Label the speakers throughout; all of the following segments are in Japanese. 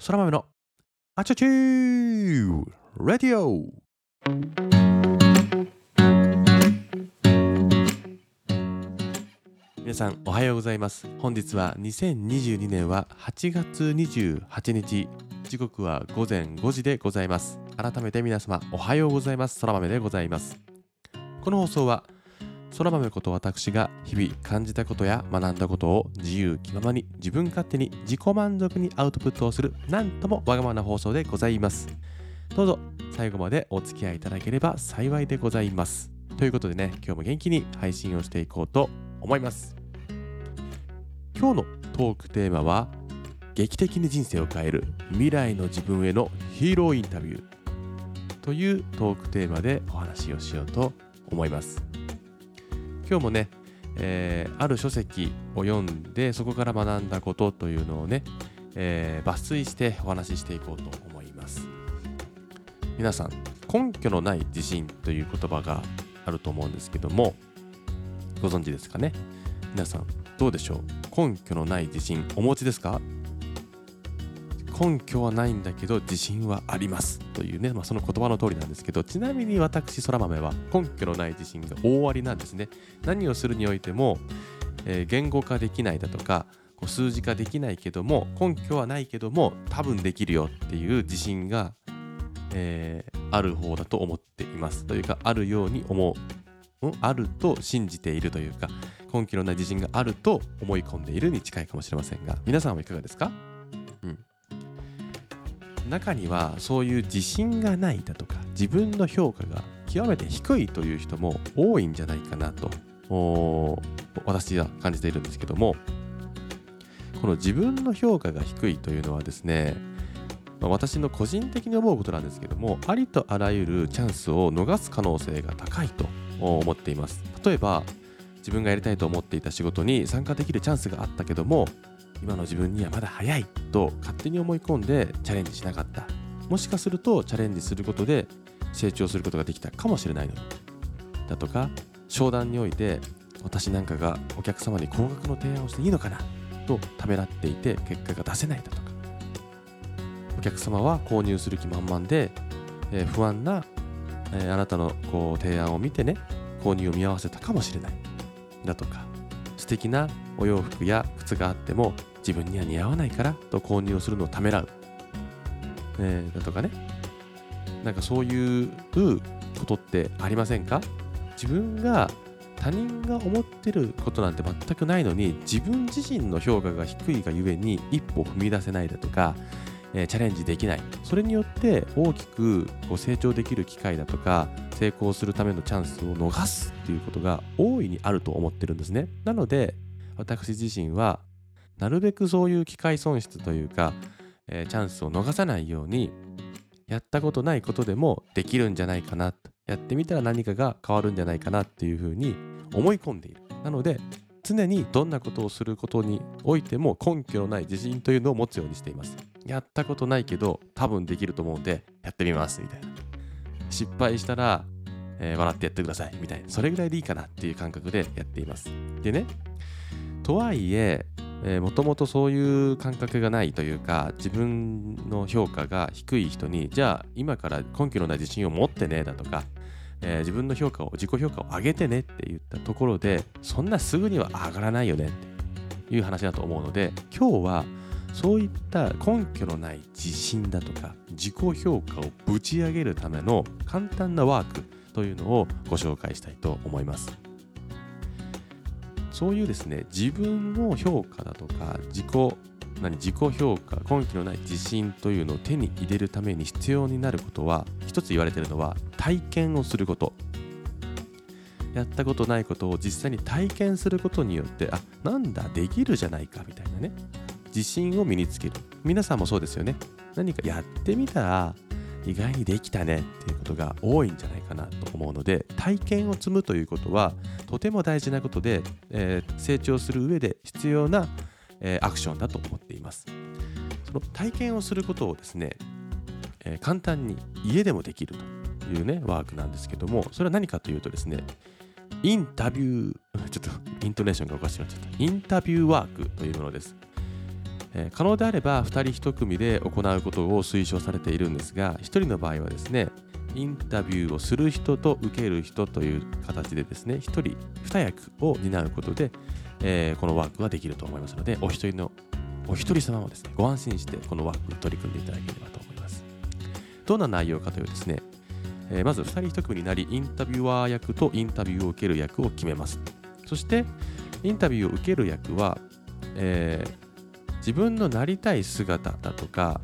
Speaker 1: そら豆のあちゃちー。ラディオ皆さんおはようございます。本日は2022年は8月28日。時刻は午前5時でございます。改めて皆様おはようございます。そら豆でございます。この放送はそら豆こと私が日々感じたことや学んだことを自由気ままに自分勝手に自己満足にアウトプットをするなんともわがままな放送でございます。どうぞ最後までお付き合いいただければ幸いでございます。ということでね今日も元気に配信をしていこうと思います。今日のトークテーマは劇的に人生を変える未来の自分へのヒーローインタビューというトークテーマでお話をしようと思います。今日もね、えー、ある書籍を読んでそこから学んだことというのをね、えー、抜粋してお話ししていこうと思います。皆さん根拠のない自信という言葉があると思うんですけどもご存知ですかね？皆さんどうでしょう？根拠のない自信お持ちですか？根拠はないんだけど自信はありますというね、まあ、その言葉の通りなんですけどちなみに私そら豆は根拠のない自信が大ありなんですね。何をするにおいても、えー、言語化できないだとかこう数字化できないけども根拠はないけども多分できるよっていう自信が、えー、ある方だと思っています。というかあるように思う、うん、あると信じているというか根拠のない自信があると思い込んでいるに近いかもしれませんが皆さんはいかがですか？うん。中にはそういう自信がないだとか自分の評価が極めて低いという人も多いんじゃないかなと私は感じているんですけども。この自分の評価が低いというのはですね私の個人的に思うことなんですけどもありとあらゆるチャンスを逃す可能性が高いと思っています。例えば自分がやりたいと思っていた仕事に参加できるチャンスがあったけども今の自分にはまだ早いと勝手に思い込んでチャレンジしなかった。もしかするとチャレンジすることで成長することができたかもしれないのだとか商談において私なんかがお客様に高額の提案をしていいのかな？とためらっていて結果が出せないだとか。お客様は購入する気満々で、えー、不安な、えー、あなたのこう提案を見てね購入を見合わせたかもしれない。だとか素敵なお洋服や靴があっても自分には似合わないからと購入をするのをためらう、えー、だとかね。なんかそういうことってありませんか？自分が他人が思ってることなんて全くないのに自分自身の評価が低いがゆえに一歩踏み出せないだとか、えー、チャレンジできない。それによって大きくこう成長できる機会だとか成功するためのチャンスを逃すっていうことが大いにあると思ってるんですね。なので私自身はなるべくそういう機会損失というか、えー、チャンスを逃さないようにやったことないことでもできるんじゃないかなやってみたら何かが変わるんじゃないかなっていうふうに思い込んでいる。なので常にどんなことをすることにおいても根拠のない自信というのを持つようにしています。やったことないけど多分できると思うんでやってみますみたいな。失敗したら、えー、笑ってやってくださいみたいな。それぐらいでいいかなっていう感覚でやっています。でねとはいえもともとそういう感覚がないというか自分の評価が低い人にじゃあ今から根拠のない自信を持ってねだとか、えー、自分の評価を自己評価を上げてねって言ったところでそんなすぐには上がらないよねっていう話だと思うので今日はそういった根拠のない自信だとか自己評価をぶち上げるための簡単なワークというのをご紹介したいと思います。そういうですね自分の評価だとか自己何自己評価根拠のない自信というのを手に入れるために必要になることは一つ言われてるのは体験をすること。やったことないことを実際に体験することによってあなんだできるじゃないかみたいなね。自信を身につける。皆さんもそうですよね。何かやってみたら意外にできたねっていうことが多いんじゃないかなと思うので体験を積むということはとても大事なことで、えー、成長する上で必要な、えー、アクションだと思っています。その体験をすることをですね、えー、簡単に家でもできるというねワークなんですけどもそれは何かというとですねインタビュー ちょっとイントネーションがおかしくなっちゃった。インタビューワークというものです。え、可能であれば2人1組で行うことを推奨されているんですが1人の場合はですねインタビューをする人と受ける人という形でですね1人2役を担うことで、え、このワークはできると思いますのでお一人のお一人様はですねご安心してこのワークに取り組んでいただければと思います。どんな内容かというとですね、え、まず2人1組になりインタビュアー役とインタビューを受ける役を決めます。そしてインタビューを受ける役は、えー、自分のなりたい姿だとか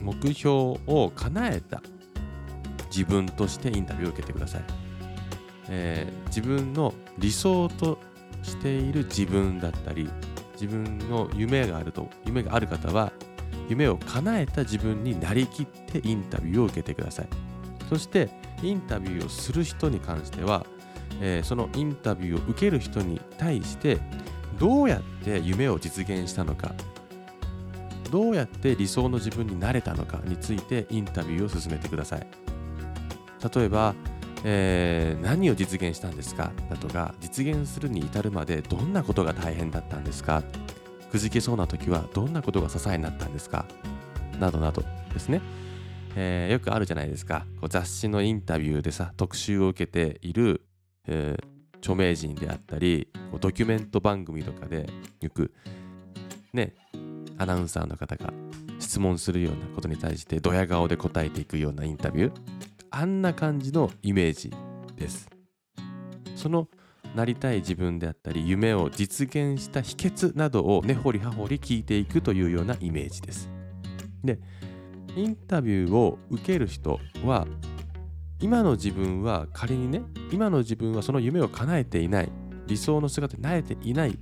Speaker 1: 目標を叶えた自分としてインタビューを受けてください、えー、自分の理想としている自分だったり自分の夢があると夢がある方は夢を叶えた自分になりきってインタビューを受けてください。そしてインタビューをする人に関してはえー、そのインタビューを受ける人に対してどうやって夢を実現したのかどうやって理想の自分になれたのかについてインタビューを進めてください。例えば、えー、何を実現したんですか？だとか実現するに至るまでどんなことが大変だったんですか？くじけそうな時はどんなことが支えになったんですか？などなどですね、えー、よくあるじゃないですか。こう雑誌のインタビューでさ特集を受けているえー、著名人であったりドキュメント番組とかでよくねアナウンサーの方が質問するようなことに対してドヤ顔で答えていくようなインタビュー。あんな感じのイメージです。そのなりたい自分であったり夢を実現した秘訣などを根掘り葉掘り聞いていくというようなイメージです。でインタビューを受ける人は今の自分は仮にね今の自分はその夢を叶えていない理想の姿になれていない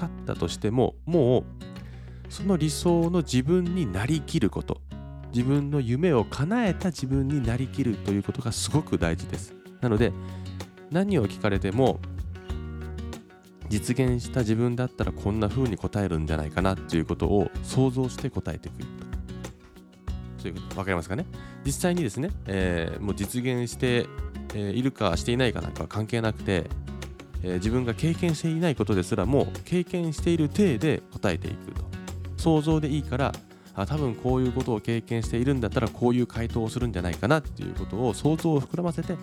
Speaker 1: かったとしてももうその理想の自分になりきること。自分の夢を叶えた自分になりきるということがすごく大事です。なので何を聞かれても実現した自分だったらこんな風に答えるんじゃないかなということを想像して答えてくる。とということ。分かりますかね？実際にですね、えー、もう実現して、えー、いるかしていないかなんかは関係なくて、えー、自分が経験していないことですらも経験している体で答えていくと。想像でいいからあ多分こういうことを経験しているんだったらこういう回答をするんじゃないかなっていうことを想像を膨らませて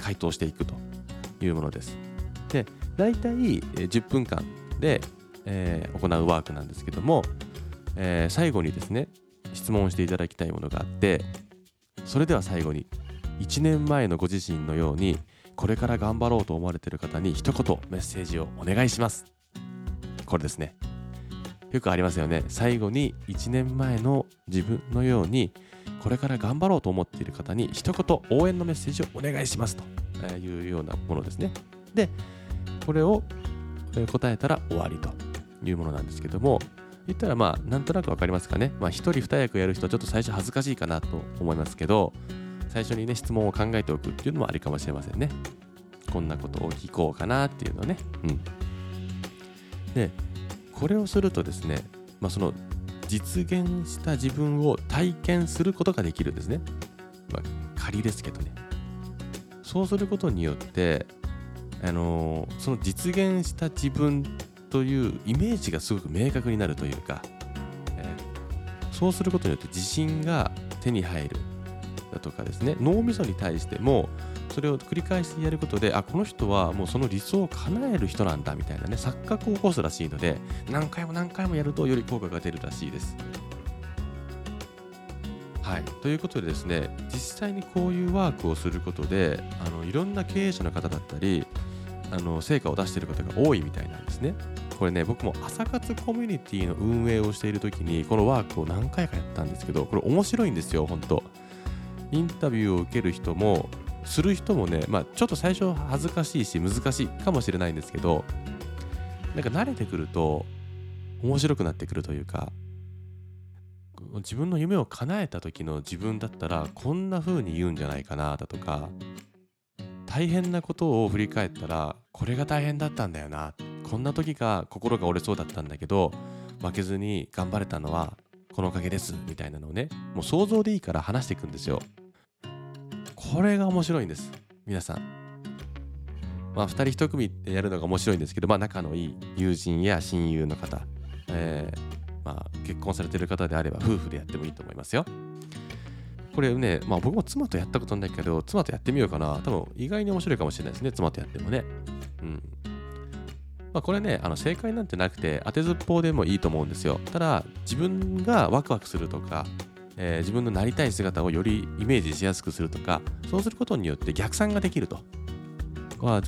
Speaker 1: 回答していくというものです。で大体10分間で、えー、行うワークなんですけども、えー、最後にですね質問していただきたいものがあってそれでは最後に1年前のご自身のようにこれから頑張ろうと思われている方に一言メッセージをお願いします。これですね。よくありますよね最後に1年前の自分のようにこれから頑張ろうと思っている方に一言応援のメッセージをお願いしますというようなものですねでこれを答えたら終わりというものなんですけども言ったらまあなんとなく分かりますかね。まあ一人二役やる人はちょっと最初恥ずかしいかなと思いますけど最初にね質問を考えておくっていうのもありかもしれませんね。こんなことを聞こうかなっていうのね。うん。でこれをするとですね、まあ、その実現した自分を体験することができるんですね。まあ、仮ですけどね。そうすることによって、あのー、その実現した自分というイメージがすごく明確になるというか、えー、そうすることによって自信が手に入るだとかですね脳みそに対してもそれを繰り返してやることであこの人はもうその理想を叶える人なんだみたいなね錯覚を起こすらしいので何回も何回もやるとより効果が出るらしいです。はい、ということでですね実際にこういうワークをすることであのいろんな経営者の方だったりあの成果を出している方が多いみたいなんですね。これね僕も朝活コミュニティの運営をしている時にこのワークを何回かやったんですけどこれ面白いんですよ本当インタビューを受ける人もする人もねまあちょっと最初恥ずかしいし難しいかもしれないんですけどなんか慣れてくると面白くなってくるというか自分の夢を叶えた時の自分だったらこんな風に言うんじゃないかなだとか大変なことを振り返ったらこれが大変だったんだよなこんな時が心が折れそうだったんだけど負けずに頑張れたのはこのおかげですみたいなのをねもう想像でいいから話していくんですよ。これが面白いんです皆さんまあ2人1組でやるのが面白いんですけどまあ仲のいい友人や親友の方、えー、まあ結婚されてる方であれば夫婦でやってもいいと思いますよ。これね、まあ僕も妻とやったことないけど、妻とやってみようかな。多分意外に面白いかもしれないですね、妻とやってもね。うん。まあ、これね、あの正解なんてなくて、当てずっぽうでもいいと思うんですよ。ただ、自分がワクワクするとか、えー、自分のなりたい姿をよりイメージしやすくするとか、そうすることによって逆算ができると。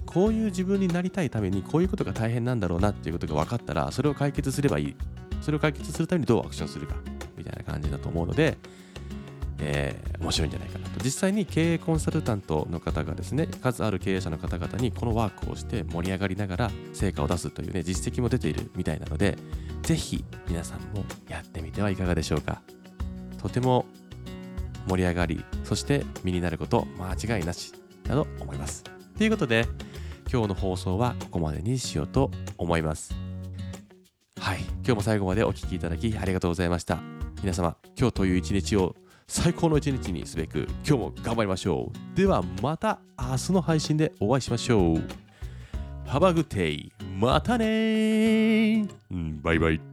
Speaker 1: こういう自分になりたいためにこういうことが大変なんだろうなっていうことが分かったらそれを解決すればいい。それを解決するためにどうアクションするかみたいな感じだと思うので、えー、面白いんじゃないかなと。実際に経営コンサルタントの方がですね数ある経営者の方々にこのワークをして盛り上がりながら成果を出すというね実績も出ているみたいなのでぜひ皆さんもやってみてはいかがでしょうか。とても盛り上がりそして身になること間違いなしだと思います。ということで今日の放送はここまでにしようと思います。はい。今日も最後までお聴きいただきありがとうございました。皆様今日という一日を最高の一日にすべく今日も頑張りましょう。ではまた明日の配信でお会いしましょう。Have a good day またねバイバイ。